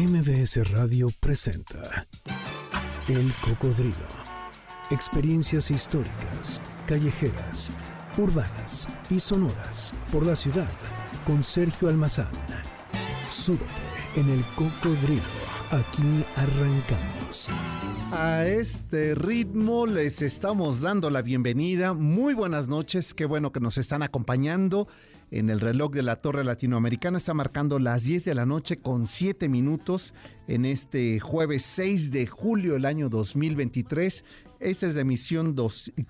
MBS Radio presenta El Cocodrilo. Experiencias históricas, callejeras, urbanas y sonoras por la ciudad con Sergio Almazán. Súbete en El Cocodrilo. Aquí arrancamos. A este ritmo les estamos dando la bienvenida. Muy buenas noches, qué bueno que nos están acompañando. En el reloj de la Torre Latinoamericana está marcando las 10 de la noche con 7 minutos en este jueves 6 de julio del año 2023. Esta es la emisión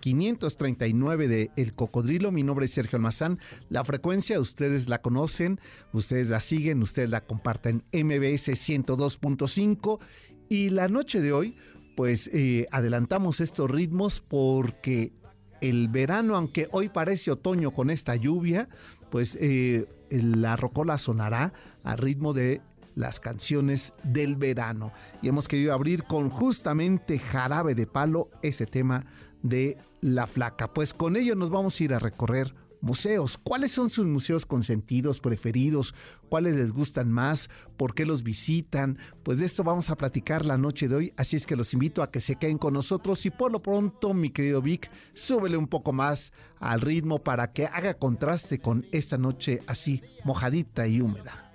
539 de El Cocodrilo. Mi nombre es Sergio Almazán. La frecuencia ustedes la conocen, ustedes la siguen, ustedes la comparten MBS 102.5. Y la noche de hoy, pues eh, adelantamos estos ritmos porque el verano, aunque hoy parece otoño con esta lluvia, pues eh, la rocola sonará a ritmo de las canciones del verano. Y hemos querido abrir con justamente Jarabe de Palo ese tema de La Flaca. Pues con ello nos vamos a ir a recorrer museos. ¿Cuáles son sus museos consentidos, preferidos? ¿Cuáles les gustan más? ¿Por qué los visitan? Pues de esto vamos a platicar la noche de hoy, así es que los invito a que se queden con nosotros y por lo pronto, mi querido Vic, súbele un poco más al ritmo para que haga contraste con esta noche así mojadita y húmeda.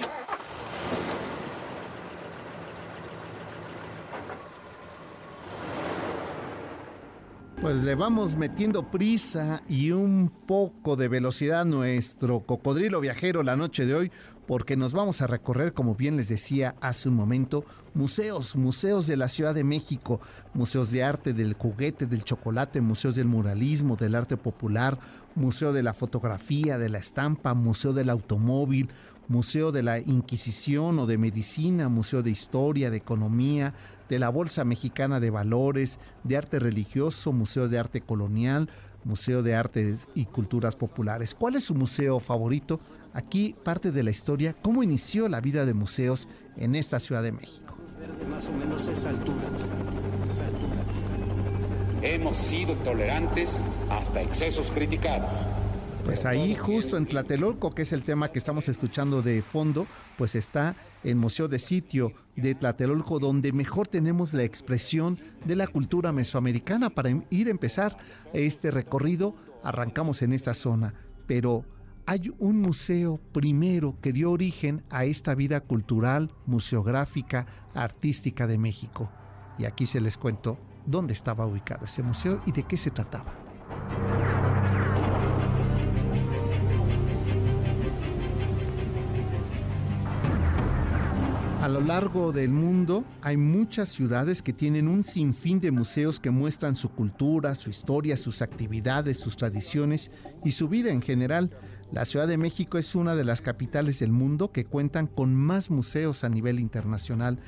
Pues le vamos metiendo prisa y un poco de velocidad a nuestro cocodrilo viajero la noche de hoy, porque nos vamos a recorrer, como bien les decía hace un momento, museos, museos de la Ciudad de México, museos de arte del juguete, del chocolate, museos del muralismo, del arte popular, museo de la fotografía, de la estampa, museo del automóvil, Museo de la Inquisición o de Medicina, Museo de Historia, de Economía, de la Bolsa Mexicana de Valores, de Arte Religioso, Museo de Arte Colonial, Museo de Artes y Culturas Populares. ¿Cuál es su museo favorito? Aquí parte de la historia, cómo inició la vida de museos en esta Ciudad de México. Hemos sido tolerantes hasta excesos criticados pues ahí justo en Tlatelolco, que es el tema que estamos escuchando de fondo, pues está el Museo de Sitio de Tlatelolco, donde mejor tenemos la expresión de la cultura mesoamericana. Para ir a empezar este recorrido, arrancamos en esta zona, pero hay un museo primero que dio origen a esta vida cultural, museográfica, artística de México. Y aquí se les cuento dónde estaba ubicado ese museo y de qué se trataba. A lo largo del mundo hay muchas ciudades que tienen un sinfín de museos que muestran su cultura, su historia, sus actividades, sus tradiciones y su vida en general. La Ciudad de México es una de las capitales del mundo que cuentan con más museos a nivel internacional.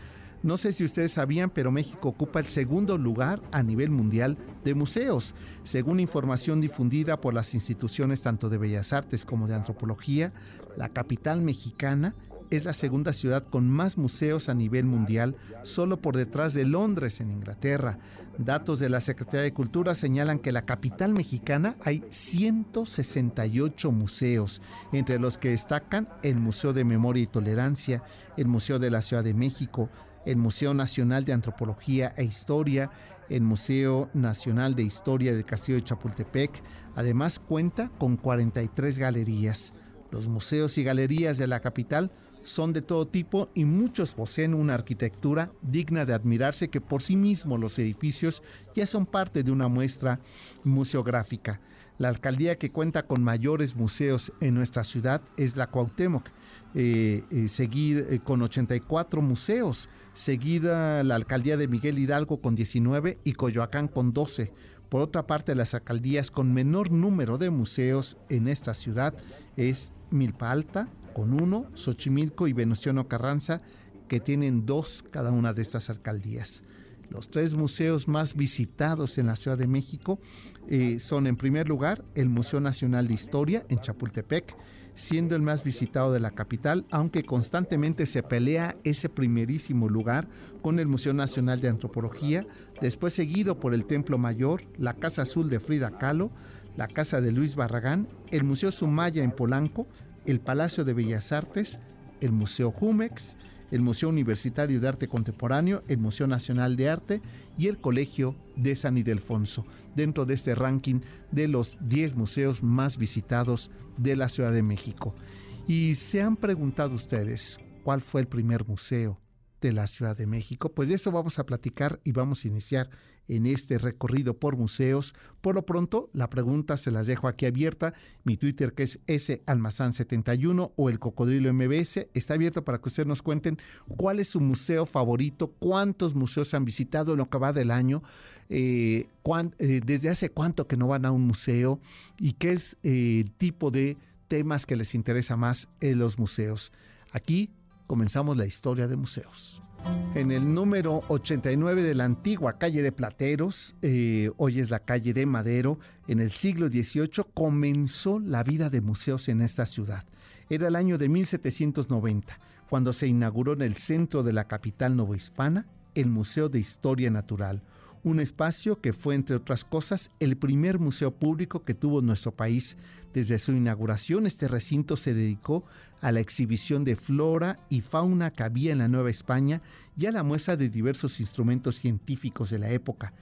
No sé si ustedes sabían, pero México ocupa el segundo lugar a nivel mundial de museos, según información difundida por las instituciones tanto de Bellas Artes como de Antropología. La capital mexicana es la segunda ciudad con más museos a nivel mundial, solo por detrás de Londres en Inglaterra. Datos de la Secretaría de Cultura señalan que en la capital mexicana hay 168 museos, entre los que destacan el Museo de Memoria y Tolerancia, el Museo de la Ciudad de México, el Museo Nacional de Antropología e Historia, el Museo Nacional de Historia del Castillo de Chapultepec. Además cuenta con 43 galerías. Los museos y galerías de la capital son de todo tipo y muchos poseen una arquitectura digna de admirarse que por sí mismos los edificios ya son parte de una muestra museográfica. La alcaldía que cuenta con mayores museos en nuestra ciudad es la Cuauhtémoc, eh, eh, eh, con 84 museos, seguida la alcaldía de Miguel Hidalgo con 19 y Coyoacán con 12. Por otra parte, las alcaldías con menor número de museos en esta ciudad es Milpa Alta, con uno, Xochimilco y Venustiano Carranza, que tienen dos cada una de estas alcaldías. Los tres museos más visitados en la Ciudad de México eh, son, en primer lugar, el Museo Nacional de Historia en Chapultepec, siendo el más visitado de la capital, aunque constantemente se pelea ese primerísimo lugar con el Museo Nacional de Antropología, después seguido por el Templo Mayor, la Casa Azul de Frida Kahlo, la Casa de Luis Barragán, el Museo Sumaya en Polanco, el Palacio de Bellas Artes, el Museo Jumex, el Museo Universitario de Arte Contemporáneo, el Museo Nacional de Arte y el Colegio de San Ildefonso, dentro de este ranking de los 10 museos más visitados de la Ciudad de México. Y se han preguntado ustedes, ¿cuál fue el primer museo de la Ciudad de México? Pues de eso vamos a platicar y vamos a iniciar en este recorrido por museos. Por lo pronto, la pregunta se las dejo aquí abierta. Mi Twitter que es salmazán71 o el cocodrilo MBS está abierto para que ustedes nos cuenten cuál es su museo favorito, cuántos museos han visitado en lo que va del año, eh, eh, desde hace cuánto que no van a un museo y qué es eh, el tipo de temas que les interesa más en los museos. Aquí comenzamos la historia de museos. En el número 89 de la antigua calle de Plateros, eh, hoy es la calle de Madero, en el siglo XVIII comenzó la vida de museos en esta ciudad. Era el año de 1790, cuando se inauguró en el centro de la capital novohispana el Museo de Historia Natural, un espacio que fue, entre otras cosas, el primer museo público que tuvo nuestro país. Desde su inauguración, este recinto se dedicó a la exhibición de flora y fauna que había en la Nueva España y a la muestra de diversos instrumentos científicos de la época.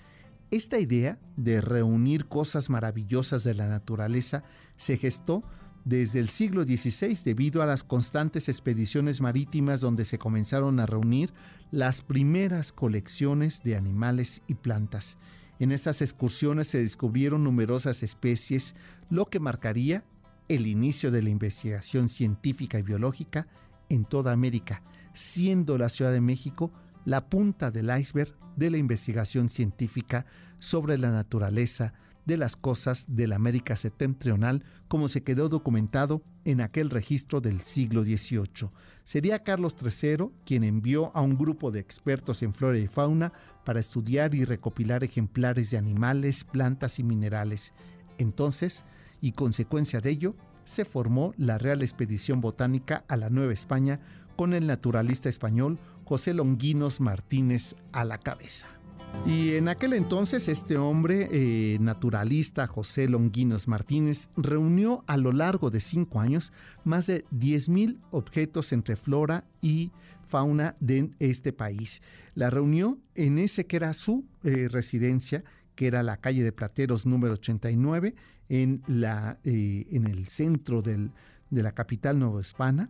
Esta idea de reunir cosas maravillosas de la naturaleza se gestó desde el siglo XVI debido a las constantes expediciones marítimas donde se comenzaron a reunir las primeras colecciones de animales y plantas. En estas excursiones se descubrieron numerosas especies, lo que marcaría el inicio de la investigación científica y biológica en toda América, siendo la Ciudad de México la punta del iceberg de la investigación científica sobre la naturaleza, de las cosas de la América septentrional como se quedó documentado en aquel registro del siglo XVIII. Sería Carlos III quien envió a un grupo de expertos en flora y fauna para estudiar y recopilar ejemplares de animales, plantas y minerales. Entonces, y consecuencia de ello, se formó la Real Expedición Botánica a la Nueva España con el naturalista español José Longuinos Martínez a la cabeza. Y en aquel entonces este hombre eh, naturalista, José Longuinos Martínez, reunió a lo largo de cinco años más de 10.000 objetos entre flora y fauna de este país. La reunió en ese que era su eh, residencia, que era la calle de Plateros número 89, en, la, eh, en el centro del, de la capital novohispana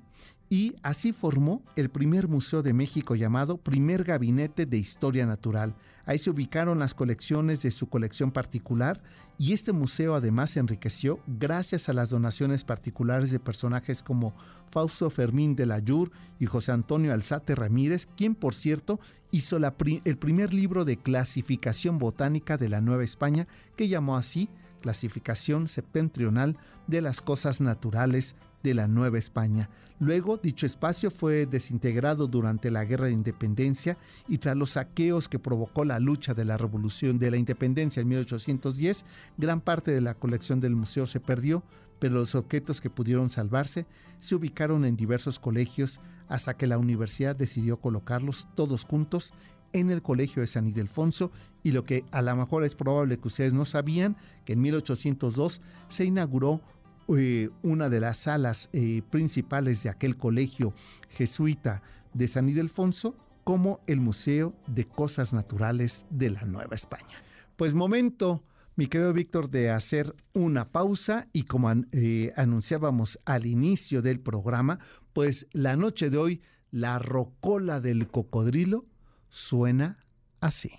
y así formó el primer museo de México llamado Primer Gabinete de Historia Natural. Ahí se ubicaron las colecciones de su colección particular y este museo además se enriqueció gracias a las donaciones particulares de personajes como Fausto Fermín de la Yur y José Antonio Alzate Ramírez, quien por cierto hizo el primer libro de clasificación botánica de la Nueva España que llamó así Clasificación Septentrional de las Cosas Naturales de la Nueva España. Luego, dicho espacio fue desintegrado durante la Guerra de Independencia y tras los saqueos que provocó la lucha de la Revolución de la Independencia en 1810, gran parte de la colección del museo se perdió, pero los objetos que pudieron salvarse se ubicaron en diversos colegios hasta que la universidad decidió colocarlos todos juntos en el Colegio de San Ildefonso y lo que a lo mejor es probable que ustedes no sabían, que en 1802 se inauguró eh, una de las salas eh, principales de aquel colegio jesuita de San Ildefonso como el Museo de Cosas Naturales de la Nueva España. Pues momento, mi querido Víctor, de hacer una pausa y como eh, anunciábamos al inicio del programa, pues la noche de hoy, la rocola del cocodrilo suena así.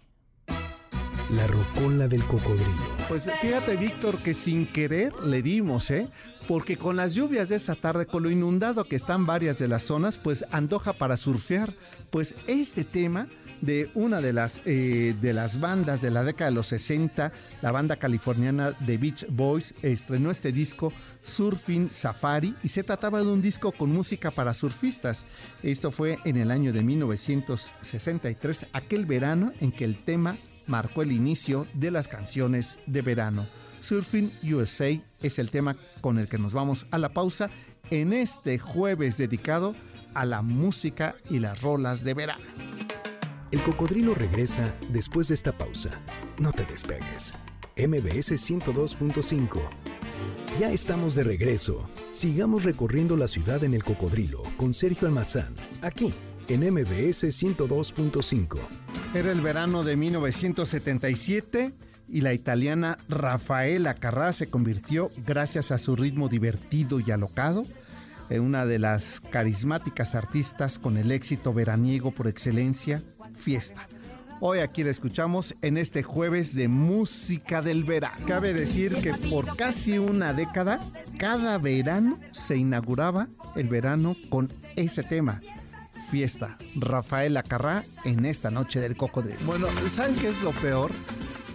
La rocola del cocodrilo. Pues fíjate, Víctor, que sin querer le dimos, ¿eh? Porque con las lluvias de esta tarde, con lo inundado que están varias de las zonas, pues andoja para surfear. Pues este tema de una de las, eh, de las bandas de la década de los 60, la banda californiana The Beach Boys, estrenó este disco Surfing Safari y se trataba de un disco con música para surfistas. Esto fue en el año de 1963, aquel verano en que el tema marcó el inicio de las canciones de verano. Surfing USA es el tema con el que nos vamos a la pausa en este jueves dedicado a la música y las rolas de verano. El cocodrilo regresa después de esta pausa. No te despegues. MBS 102.5 Ya estamos de regreso. Sigamos recorriendo la ciudad en el cocodrilo con Sergio Almazán, aquí en MBS 102.5. Era el verano de 1977 y la italiana Rafaela Carrà se convirtió, gracias a su ritmo divertido y alocado, en una de las carismáticas artistas con el éxito veraniego por excelencia, Fiesta. Hoy aquí la escuchamos en este jueves de música del verano. Cabe decir que por casi una década, cada verano se inauguraba el verano con ese tema. Fiesta, Rafael Acarrá en esta noche del cocodrilo. Bueno, ¿saben qué es lo peor?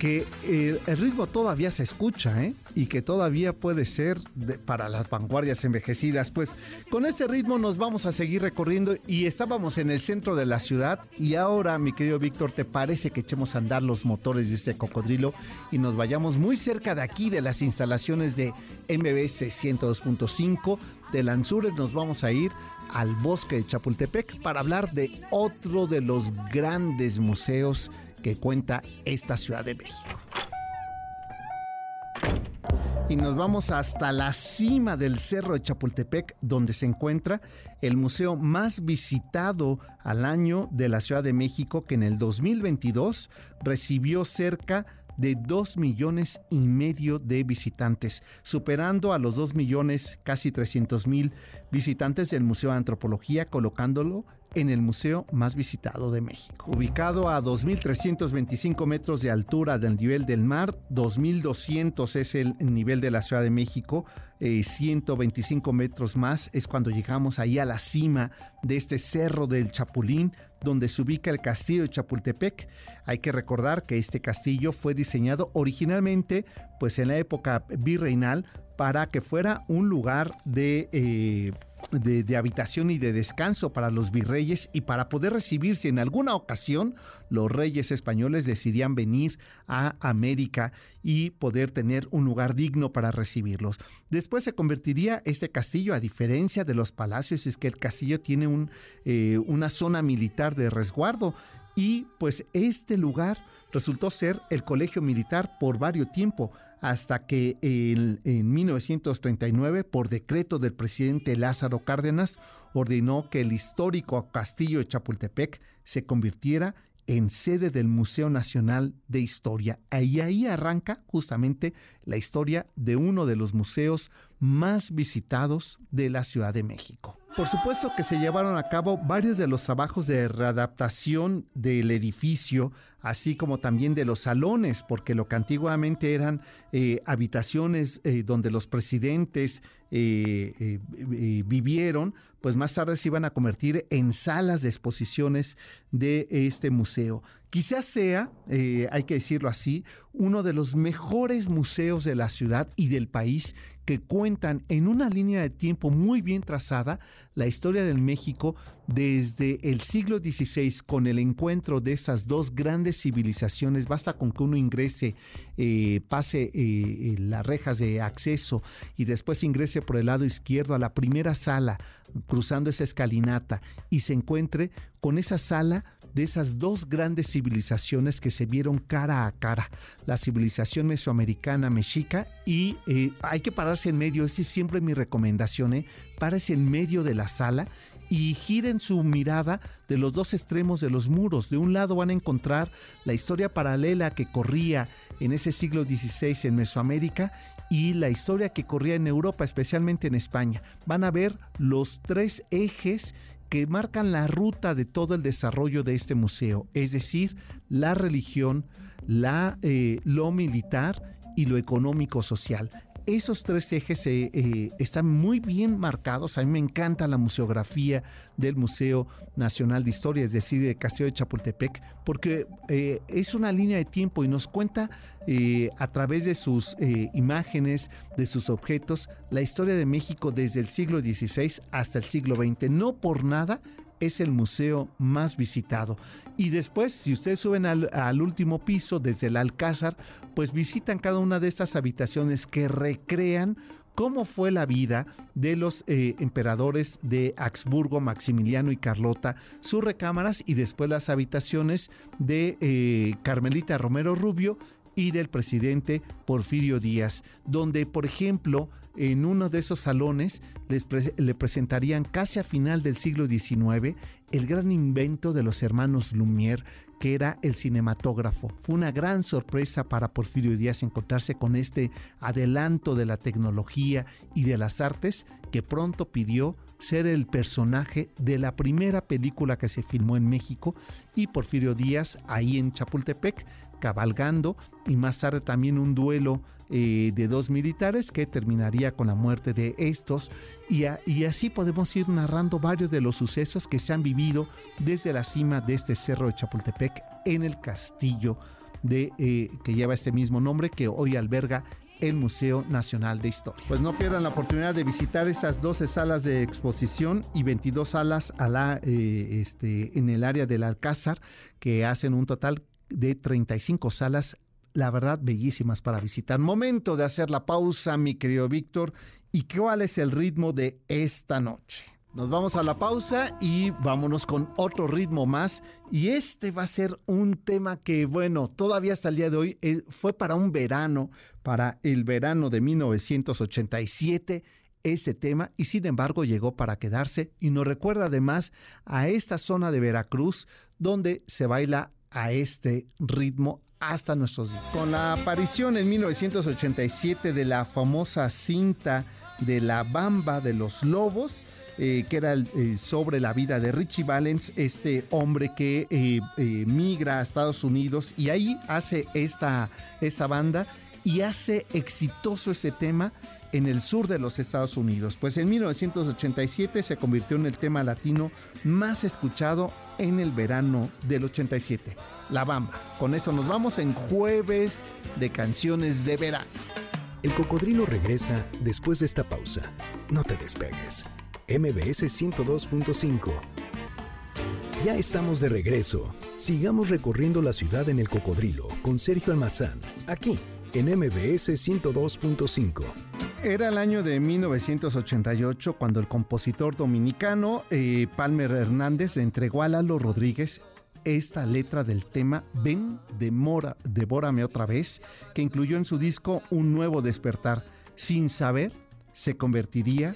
que eh, el ritmo todavía se escucha, ¿eh? Y que todavía puede ser para las vanguardias envejecidas. Pues con este ritmo nos vamos a seguir recorriendo y estábamos en el centro de la ciudad y ahora, mi querido Víctor, ¿te parece que echemos a andar los motores de este cocodrilo y nos vayamos muy cerca de aquí, de las instalaciones de MBS 102.5 de Lanzures? Nos vamos a ir al bosque de Chapultepec para hablar de otro de los grandes museos que cuenta esta Ciudad de México. Y nos vamos hasta la cima del Cerro de Chapultepec, donde se encuentra el museo más visitado al año de la Ciudad de México, que en el 2022 recibió cerca de 2 millones y medio de visitantes, superando a los 2 millones, casi 300 mil visitantes del Museo de Antropología, colocándolo en el museo más visitado de México. Ubicado a 2.325 metros de altura del nivel del mar, 2.200 es el nivel de la Ciudad de México, 125 eh, metros más es cuando llegamos ahí a la cima de este cerro del Chapulín, donde se ubica el castillo de Chapultepec. Hay que recordar que este castillo fue diseñado originalmente, pues en la época virreinal, para que fuera un lugar de... Eh, de, habitación y de descanso para los virreyes y para poder recibir si en alguna ocasión los reyes españoles decidían venir a América y poder tener un lugar digno para recibirlos. Después se convertiría este castillo, a diferencia de los palacios, es que el castillo tiene eh, una zona militar de resguardo y pues este lugar resultó ser el colegio militar por varios tiempo, hasta que en, 1939, por decreto del presidente Lázaro Cárdenas, ordenó que el histórico castillo de Chapultepec se convirtiera en sede del Museo Nacional de Historia. Ahí, ahí arranca justamente la historia de uno de los museos más visitados de la Ciudad de México. Por supuesto que se llevaron a cabo varios de los trabajos de readaptación del edificio, así como también de los salones, porque lo que antiguamente eran eh, habitaciones eh, donde los presidentes eh, vivieron, pues más tarde se iban a convertir en salas de exposiciones de este museo. Quizás sea, hay que decirlo así, uno de los mejores museos de la ciudad y del país que cuentan en una línea de tiempo muy bien trazada la historia del México desde el siglo XVI con el encuentro de estas dos grandes civilizaciones. Basta con que uno ingrese, eh, pase eh, eh, las rejas de acceso y después ingrese por el lado izquierdo a la primera sala, cruzando esa escalinata y se encuentre con esa sala de esas dos grandes civilizaciones que se vieron cara a cara, la civilización mesoamericana mexica y eh, hay que pararse en medio, esa es siempre mi recomendación, ¿eh? párese en medio de la sala y giren su mirada de los dos extremos de los muros. De un lado van a encontrar la historia paralela que corría en ese siglo XVI en Mesoamérica y la historia que corría en Europa, especialmente en España. Van a ver los tres ejes que marcan la ruta de todo el desarrollo de este museo, es decir, la religión, la, eh, lo militar y lo económico-social. Esos tres ejes eh, eh, están muy bien marcados. A mí me encanta la museografía del Museo Nacional de Historia, es decir, de Castillo de Chapultepec, porque es una línea de tiempo y nos cuenta a través de sus imágenes, de sus objetos, la historia de México desde el siglo XVI hasta el siglo XX. No por nada es el museo más visitado. Y después, si ustedes suben al, último piso, desde el Alcázar, pues visitan cada una de estas habitaciones que recrean cómo fue la vida de los eh, emperadores de Habsburgo, Maximiliano y Carlota, sus recámaras y después las habitaciones de eh, Carmelita Romero Rubio y del presidente Porfirio Díaz, donde, por ejemplo, en uno de esos salones les le presentarían casi a final del siglo XIX el gran invento de los hermanos Lumière, que era el cinematógrafo. Fue una gran sorpresa para Porfirio Díaz encontrarse con este adelanto de la tecnología y de las artes que pronto pidió ser el personaje de la primera película que se filmó en México y Porfirio Díaz ahí en Chapultepec cabalgando y más tarde también un duelo eh, de dos militares que terminaría con la muerte de estos y, así podemos ir narrando varios de los sucesos que se han vivido desde la cima de este cerro de Chapultepec en el castillo de, eh, que lleva este mismo nombre que hoy alberga el Museo Nacional de Historia. Pues no pierdan la oportunidad de visitar estas 12 salas de exposición y 22 salas eh, este, en el área del Alcázar, que hacen un total de 35 salas, la verdad, bellísimas para visitar. Momento de hacer la pausa, mi querido Víctor. ¿Y cuál es el ritmo de esta noche? Nos vamos a la pausa y vámonos con otro ritmo más. Y este va a ser un tema que, bueno, todavía hasta el día de hoy eh, fue para un verano, para el verano de 1987 ese tema y sin embargo llegó para quedarse y nos recuerda además a esta zona de Veracruz donde se baila a este ritmo hasta nuestros días. Con la aparición en 1987 de la famosa cinta de la Bamba de los Lobos, eh, que era eh, sobre la vida de Richie Valens, este hombre que eh, migra a Estados Unidos y ahí hace esta, esta banda y hace exitoso ese tema en el sur de los Estados Unidos. Pues en 1987 se convirtió en el tema latino más escuchado en el verano del 87. La Bamba. Con eso nos vamos en jueves de canciones de verano. El cocodrilo regresa después de esta pausa. No te despegues. MBS 102.5. Ya estamos de regreso. Sigamos recorriendo la ciudad en el cocodrilo con Sergio Almazán, aquí en MBS 102.5. Era el año de 1988 cuando el compositor dominicano eh, Palmer Hernández entregó a Lalo Rodríguez esta letra del tema Ven, demora, devórame otra vez, que incluyó en su disco Un Nuevo Despertar. Sin saber, se convertiría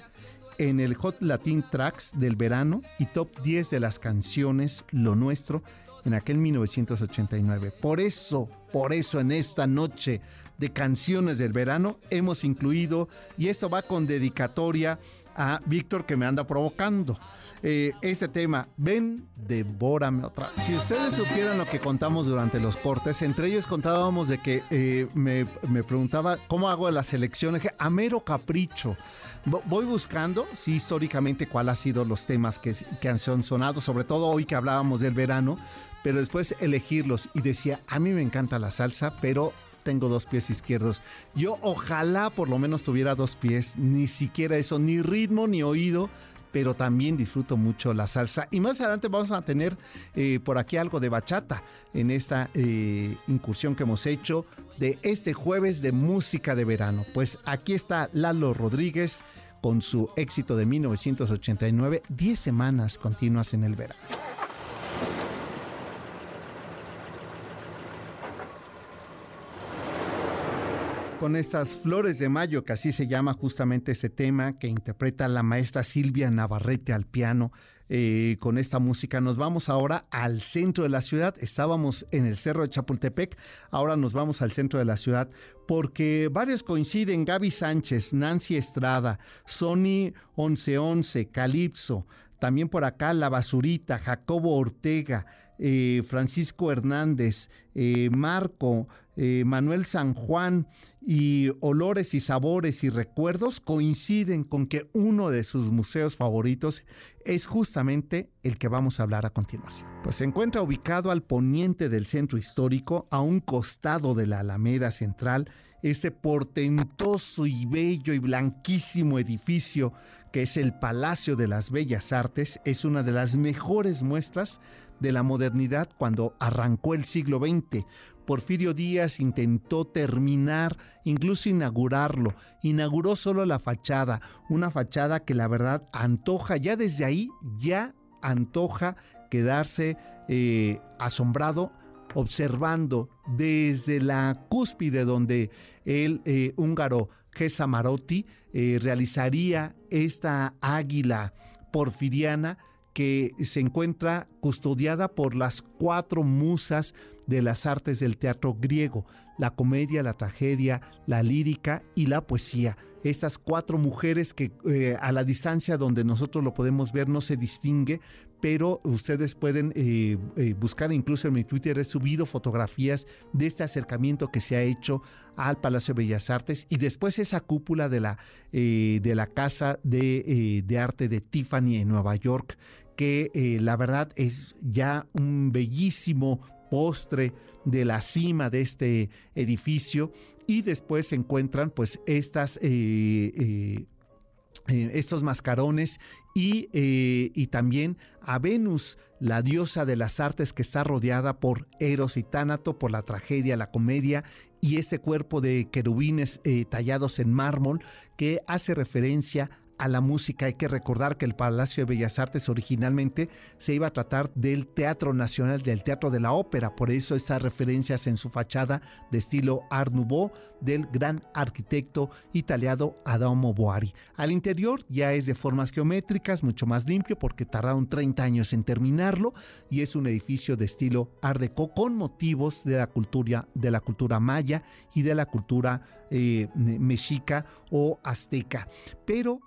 en el Hot Latin Tracks del verano y top 10 de las canciones Lo Nuestro en aquel 1989. Por eso, por eso en esta noche de canciones del verano hemos incluido, y esto va con dedicatoria a Víctor que me anda provocando. Eh, ese tema, ven, devórame otra. Si ustedes supieran lo que contamos durante los cortes, entre ellos contábamos de que eh, me, preguntaba cómo hago la selección, a mero capricho. Voy buscando, sí, históricamente, cuál ha sido los temas que, que han sonado, sobre todo hoy que hablábamos del verano, pero después elegirlos y decía, a mí me encanta la salsa, pero tengo dos pies izquierdos. Yo ojalá por lo menos tuviera dos pies, ni siquiera eso, ni ritmo ni oído, pero también disfruto mucho la salsa. Y más adelante vamos a tener eh, por aquí algo de bachata en esta eh, incursión que hemos hecho de este jueves de música de verano. Pues aquí está Lalo Rodríguez con su éxito de 1989, 10 semanas continuas en el verano. Con estas flores de mayo, que así se llama justamente este tema que interpreta la maestra Silvia Navarrete al piano. Eh, con esta música nos vamos ahora al centro de la ciudad. Estábamos en el cerro de Chapultepec, ahora nos vamos al centro de la ciudad porque varios coinciden, Gaby Sánchez, Nancy Estrada, Sony 1111, Calipso, también por acá La Basurita, Jacobo Ortega, eh, Francisco Hernández, eh, Marco, eh, Manuel San Juan y Olores y Sabores y Recuerdos coinciden con que uno de sus museos favoritos es justamente el que vamos a hablar a continuación. Pues se encuentra ubicado al poniente del centro histórico, a un costado de la Alameda Central, este portentoso y bello y blanquísimo edificio que es el Palacio de las Bellas Artes, es una de las mejores muestras de la modernidad cuando arrancó el siglo XX. Porfirio Díaz intentó terminar, incluso inaugurarlo. Inauguró solo la fachada, una fachada que la verdad antoja, ya desde ahí, ya antoja quedarse eh, asombrado observando desde la cúspide donde el eh, húngaro Gesa Marotti eh, realizaría esta águila porfiriana que se encuentra custodiada por las cuatro musas de las artes del teatro griego, la comedia, la tragedia, la lírica y la poesía. Estas cuatro mujeres que eh, a la distancia donde nosotros lo podemos ver no se distingue, pero ustedes pueden eh, eh, buscar, incluso en mi Twitter he subido fotografías de este acercamiento que se ha hecho al Palacio de Bellas Artes y después esa cúpula de la, de la Casa de, de Arte de Tiffany en Nueva York, que la verdad es ya un bellísimo postre de la cima de este edificio. Y después se encuentran pues estas... Eh, eh, eh, estos mascarones y, y, también a Venus, la diosa de las artes que está rodeada por Eros y Tánato, por la tragedia, la comedia y este cuerpo de querubines tallados en mármol que hace referencia a la música. Hay que recordar que el Palacio de Bellas Artes originalmente se iba a tratar del Teatro Nacional, del Teatro de la Ópera, por eso esas referencias en su fachada de estilo Art Nouveau del gran arquitecto italiano Adamo Boari. Al interior ya es de formas geométricas, mucho más limpio porque tardaron 30 años en terminarlo y es un edificio de estilo Art Deco con motivos de la cultura, de la cultura maya y de la cultura eh, mexica o azteca. Pero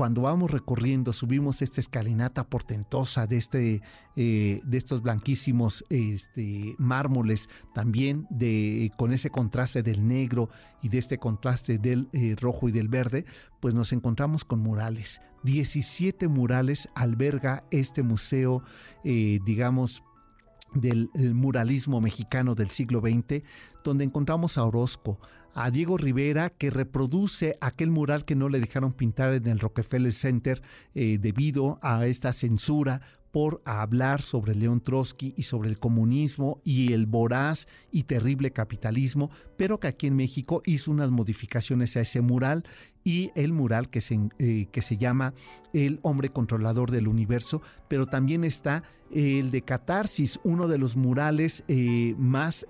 cuando vamos recorriendo, subimos esta escalinata portentosa de, este, eh, de estos blanquísimos este, mármoles, también de, con ese contraste del negro y de este contraste del eh, rojo y del verde, pues nos encontramos con murales. 17 murales alberga este museo, eh, digamos, del muralismo mexicano del siglo XX, donde encontramos a Orozco, a Diego Rivera, que reproduce aquel mural que no le dejaron pintar en el Rockefeller Center eh, debido a esta censura por hablar sobre León Trotsky y sobre el comunismo y el voraz y terrible capitalismo, pero que aquí en México hizo unas modificaciones a ese mural y el mural que se, eh, que se llama El hombre controlador del universo, pero también está el de Catarsis, uno de los murales eh, más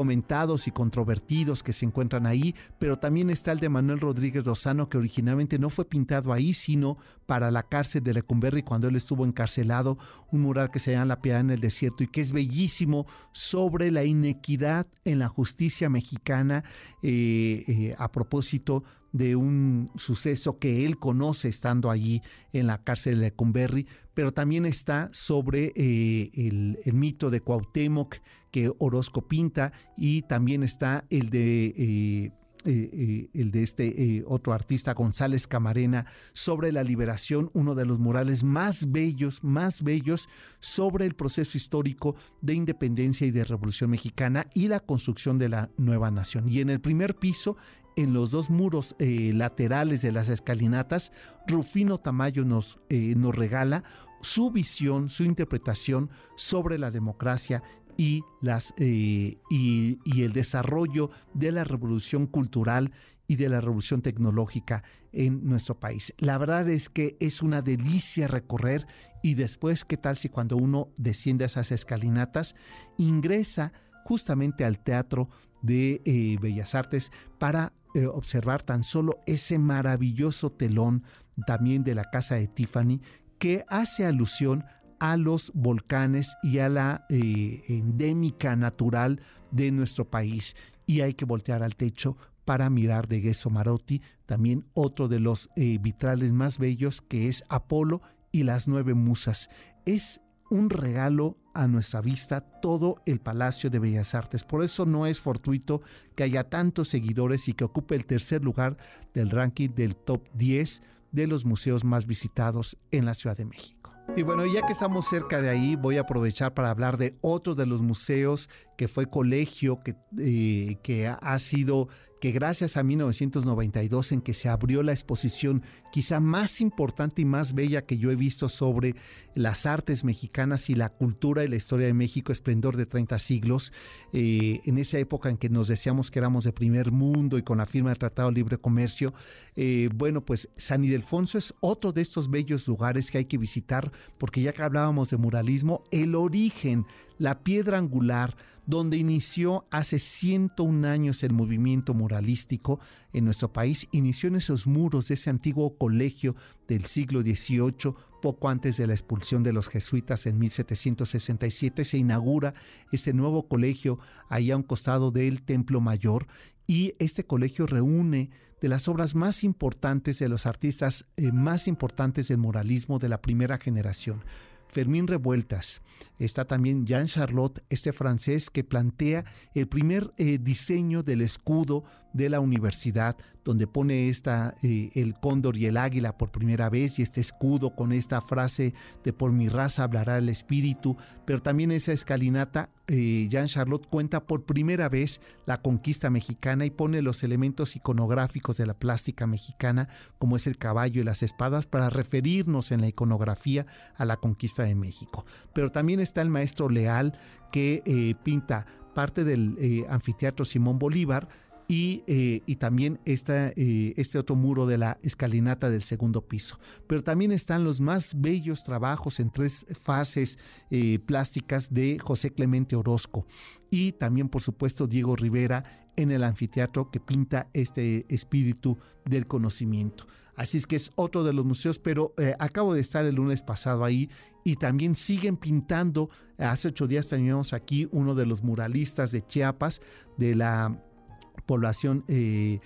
comentados y controvertidos que se encuentran ahí, pero también está el de Manuel Rodríguez Lozano, que originalmente no fue pintado ahí, sino para la cárcel de Lecumberri cuando él estuvo encarcelado, un mural que se llama La Piedad en el Desierto y que es bellísimo sobre la inequidad en la justicia mexicana eh, eh, a propósito de un suceso que él conoce estando allí en la cárcel de Lecumberri, pero también está sobre eh, el, mito de Cuauhtémoc que Orozco pinta y también está el de... Eh, eh, el de este otro artista González Camarena sobre la liberación, uno de los murales más bellos, más bellos sobre el proceso histórico de independencia y de revolución mexicana y la construcción de la nueva nación. Y en el primer piso en los dos muros eh, laterales de las escalinatas, Rufino Tamayo nos, eh, nos regala su visión, su interpretación sobre la democracia y, las, eh, y, el desarrollo de la revolución cultural y de la revolución tecnológica en nuestro país. La verdad es que es una delicia recorrer y después, ¿qué tal si cuando uno desciende a esas escalinatas, ingresa justamente al Teatro de Bellas Artes para eh, observar tan solo ese maravilloso telón también de la casa de Tiffany que hace alusión a los volcanes y a la eh, endémica natural de nuestro país. Y hay que voltear al techo para mirar de Gesso Marotti, también otro de los eh, vitrales más bellos que es Apolo y las nueve musas. Es un regalo a nuestra vista todo el Palacio de Bellas Artes. Por eso no es fortuito que haya tantos seguidores y que ocupe el tercer lugar del ranking del top 10 de los museos más visitados en la Ciudad de México. Y bueno, ya que estamos cerca de ahí, voy a aprovechar para hablar de otro de los museos que fue colegio, que, eh, que ha sido que gracias a 1992 en que se abrió la exposición quizá más importante y más bella que yo he visto sobre las artes mexicanas y la cultura y la historia de México, esplendor de 30 siglos, eh, en esa época en que nos decíamos que éramos de primer mundo y con la firma del Tratado de Libre Comercio, eh, bueno, pues San Ildefonso es otro de estos bellos lugares que hay que visitar, porque ya que hablábamos de muralismo, el origen, la piedra angular donde inició hace 101 años el movimiento muralístico en nuestro país, inició en esos muros de ese antiguo colegio del siglo XVIII, poco antes de la expulsión de los jesuitas en 1767, se inaugura este nuevo colegio ahí a un costado del Templo Mayor y este colegio reúne de las obras más importantes de los artistas eh, más importantes del muralismo de la primera generación. Fermín Revueltas. Está también Jean Charlotte, este francés que plantea el primer eh, diseño del escudo de la universidad, donde pone esta, eh, el cóndor y el águila por primera vez y este escudo con esta frase de por mi raza hablará el espíritu, pero también esa escalinata, eh, Jean Charlotte cuenta por primera vez la conquista mexicana y pone los elementos iconográficos de la plástica mexicana, como es el caballo y las espadas, para referirnos en la iconografía a la conquista de México. Pero también está el maestro Leal que eh, pinta parte del anfiteatro Simón Bolívar, eh, y, también está eh, este otro muro de la escalinata del segundo piso. Pero también están los más bellos trabajos en tres fases eh, plásticas de José Clemente Orozco y también por supuesto Diego Rivera en el anfiteatro que pinta este espíritu del conocimiento. Así es que es otro de los museos, pero acabo de estar el lunes pasado ahí y también siguen pintando. Hace ocho días teníamos aquí uno de los muralistas de Chiapas, de la población eh,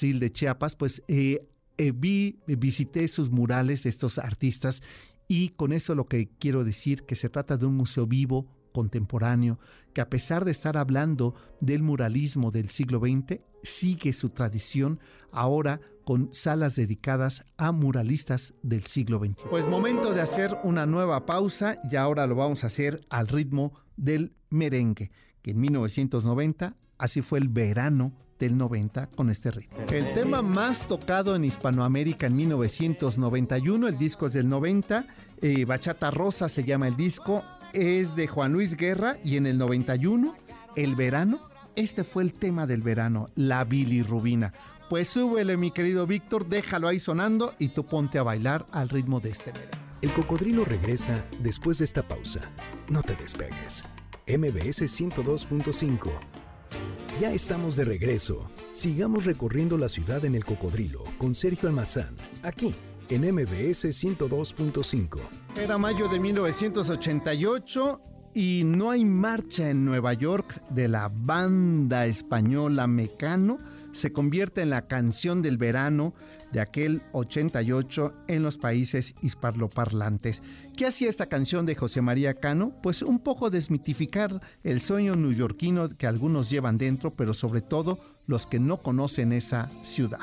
de Chiapas, pues eh, eh, vi, visité sus murales de estos artistas y con eso lo que quiero decir que se trata de un museo vivo, contemporáneo, que a pesar de estar hablando del muralismo del siglo XX, sigue su tradición ahora con salas dedicadas a muralistas del siglo XXI. Pues momento de hacer una nueva pausa y ahora lo vamos a hacer al ritmo del merengue, que en 1990 así fue el verano del 90 con este ritmo. El tema más tocado en Hispanoamérica en 1991, el disco es del 90, eh, Bachata Rosa se llama el disco, es de Juan Luis Guerra y en el 91, el verano, este fue el tema del verano, la bilirrubina. Pues súbele mi querido Víctor, déjalo ahí sonando y tú ponte a bailar al ritmo de este verano. El cocodrilo regresa después de esta pausa. No te despegues. MBS 102.5 ya estamos de regreso. Sigamos recorriendo la ciudad en el cocodrilo con Sergio Almazán, aquí en MBS 102.5. Era mayo de 1988 y no hay marcha en Nueva York de la banda española Mecano se convierte en la canción del verano de aquel 88 en los países hispanoparlantes. ¿Qué hacía esta canción de José María Cano? Pues un poco desmitificar el sueño neoyorquino que algunos llevan dentro, pero sobre todo los que no conocen esa ciudad.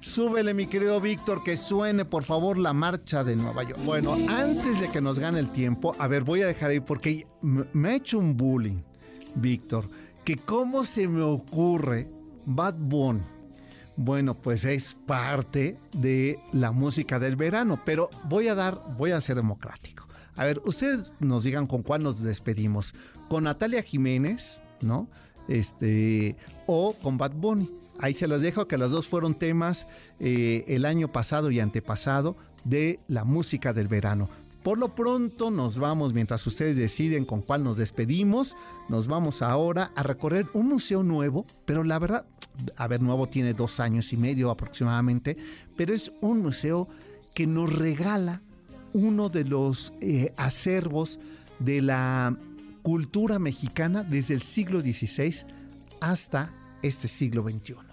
Súbele, mi querido Víctor, que suene por favor la marcha de Nueva York. Bueno, antes de que nos gane el tiempo, a ver, voy a dejar ahí porque me ha hecho un bullying, Víctor, que cómo se me ocurre Bad Bunny. Bueno, pues es parte de la música del verano, pero voy a dar, voy a ser democrático. A ver, ustedes nos digan con cuál nos despedimos. Con Natalia Jiménez, ¿no? Este, o con Bad Bunny. Ahí se los dejo que los dos fueron temas eh, el año pasado y antepasado de la música del verano. Por lo pronto nos vamos, mientras ustedes deciden con cuál nos despedimos, nos vamos ahora a recorrer un museo nuevo, pero la verdad, a ver, nuevo tiene dos años y medio aproximadamente, pero es un museo que nos regala uno de los eh, acervos de la cultura mexicana desde el siglo XVI hasta este siglo XXI.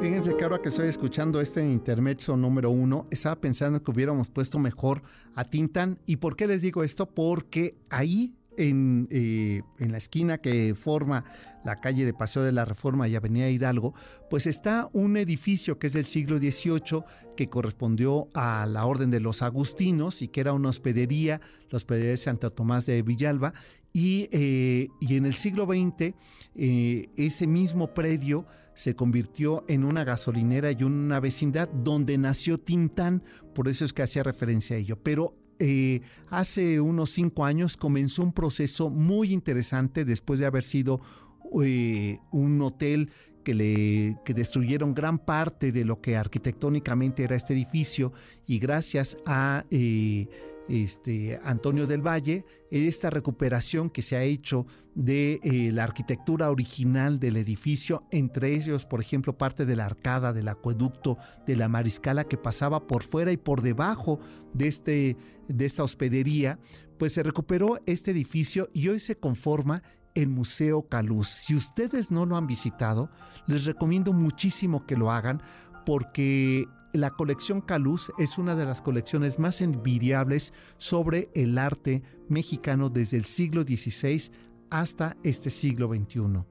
Fíjense que ahora que estoy escuchando este intermezzo número uno, estaba pensando que hubiéramos puesto mejor a Tintán. ¿Y por qué les digo esto? Porque ahí en, eh, en, la esquina que forma la calle de Paseo de la Reforma y Avenida Hidalgo, pues está un edificio que es del siglo XVIII que correspondió a la Orden de los Agustinos y que era una hospedería, la hospedería de Santa Tomás de Villalba. Y, eh, y en el siglo XX, eh, ese mismo predio se convirtió en una gasolinera y una vecindad donde nació Tintán, por eso es que hacía referencia a ello. Pero eh, hace unos cinco años comenzó un proceso muy interesante después de haber sido eh, un hotel que, le, que destruyeron gran parte de lo que arquitectónicamente era este edificio y gracias a eh, este, Antonio del Valle, esta recuperación que se ha hecho de eh, la arquitectura original del edificio, entre ellos, por ejemplo, parte de la arcada, del acueducto, de la mariscala que pasaba por fuera y por debajo de, este, de esta hospedería, pues se recuperó este edificio y hoy se conforma el Museo Caluz. Si ustedes no lo han visitado, les recomiendo muchísimo que lo hagan porque la colección Caluz es una de las colecciones más envidiables sobre el arte mexicano desde el siglo XVI hasta este siglo XXI.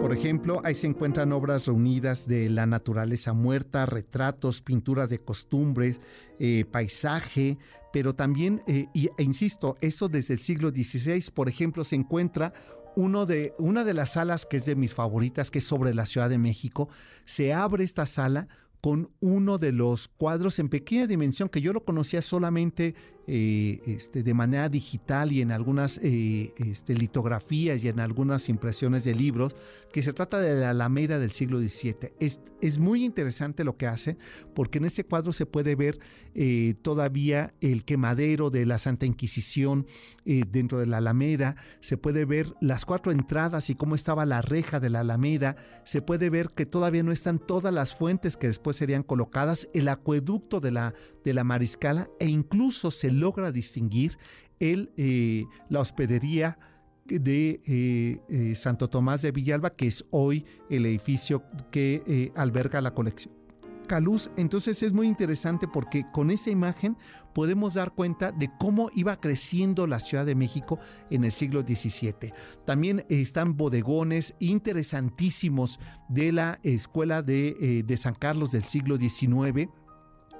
Por ejemplo, ahí se encuentran obras reunidas de la naturaleza muerta, retratos, pinturas de costumbres, eh, paisaje, pero también, eh, e insisto, esto desde el siglo XVI, por ejemplo, se encuentra una de las salas que es de mis favoritas, que es sobre la Ciudad de México. Se abre esta sala con uno de los cuadros en pequeña dimensión que yo lo conocía solamente eh, este, de manera digital y en algunas eh, este, litografías y en algunas impresiones de libros, que se trata de la Alameda del siglo XVII. Es, es muy interesante lo que hace, porque en este cuadro se puede ver eh, todavía el quemadero de la Santa Inquisición dentro de la Alameda, se puede ver las cuatro entradas y cómo estaba la reja de la Alameda, se puede ver que todavía no están todas las fuentes que después serían colocadas, el acueducto de la, de la Mariscala e incluso se logra distinguir el, eh, la hospedería de eh, eh, Santo Tomás de Villalba, que es hoy el edificio que alberga la colección. Caluz, entonces es muy interesante porque con esa imagen podemos dar cuenta de cómo iba creciendo la Ciudad de México en el siglo XVII. También están bodegones interesantísimos de la Escuela de, de San Carlos del siglo XIX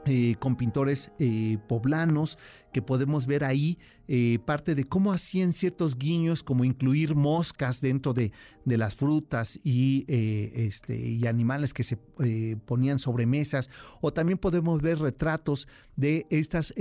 eh, con pintores eh, poblanos que podemos ver ahí eh, parte de cómo hacían ciertos guiños como incluir moscas dentro de, de las frutas y, este, y animales que se ponían sobre mesas. O también podemos ver retratos de estas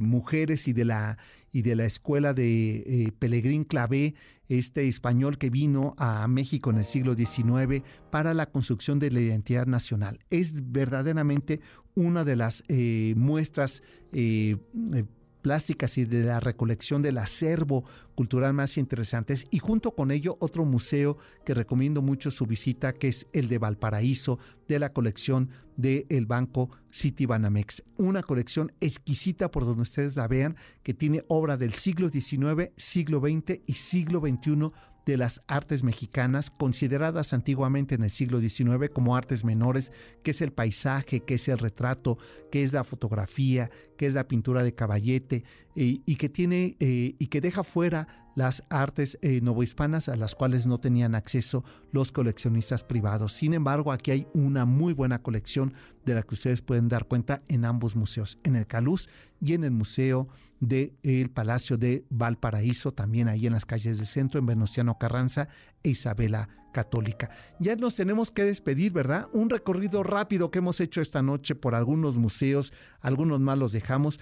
mujeres y de la y de la escuela de Pelegrín Clavé este español que vino a México en el siglo XIX para la construcción de la identidad nacional. Es verdaderamente una de las eh, muestras eh, eh, plásticas y de la recolección del acervo cultural más interesantes y junto con ello otro museo que recomiendo mucho su visita que es el de Valparaíso de la colección del banco Citibanamex. Una colección exquisita por donde ustedes la vean que tiene obra del siglo XIX, siglo XX y siglo XXI de las artes mexicanas, consideradas antiguamente en el siglo XIX como artes menores, que es el paisaje, que es el retrato, que es la fotografía, que es la pintura de caballete, y que tiene eh, y que deja fuera las artes eh, novohispanas a las cuales no tenían acceso los coleccionistas privados. Sin embargo, aquí hay una muy buena colección de la que ustedes pueden dar cuenta en ambos museos, en el Caluz y en el Museo del Palacio de Valparaíso, también ahí en las calles del centro, en Venustiano Carranza e Isabela Católica. Ya nos tenemos que despedir, ¿verdad? Un recorrido rápido que hemos hecho esta noche por algunos museos, algunos más los dejamos.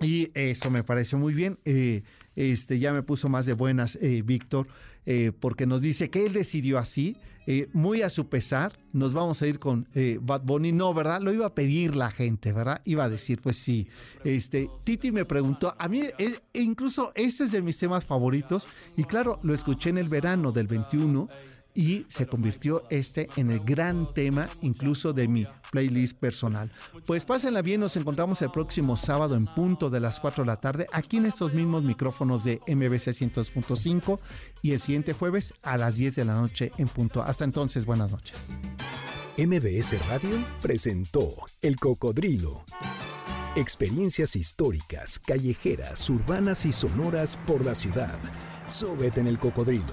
Y eso me pareció muy bien. Eh, este, ya me puso más de buenas eh, Víctor, eh, porque nos dice que él decidió así, muy a su pesar, nos vamos a ir con Bad Bunny. No, ¿verdad? Lo iba a pedir la gente, ¿verdad? Iba a decir, pues sí. Este, Titi me preguntó, a mí incluso este es de mis temas favoritos, y claro, lo escuché en el verano del 21 y se convirtió este en el gran tema incluso de mi playlist personal. Pues pásenla bien, nos encontramos el próximo sábado en punto de las 4 de la tarde aquí en estos mismos micrófonos de MBC 102.5 y el siguiente jueves a las 10 de la noche en punto. Hasta entonces, buenas noches. MBS Radio presentó El Cocodrilo. Experiencias históricas, callejeras, urbanas y sonoras por la ciudad. Súbete en el cocodrilo.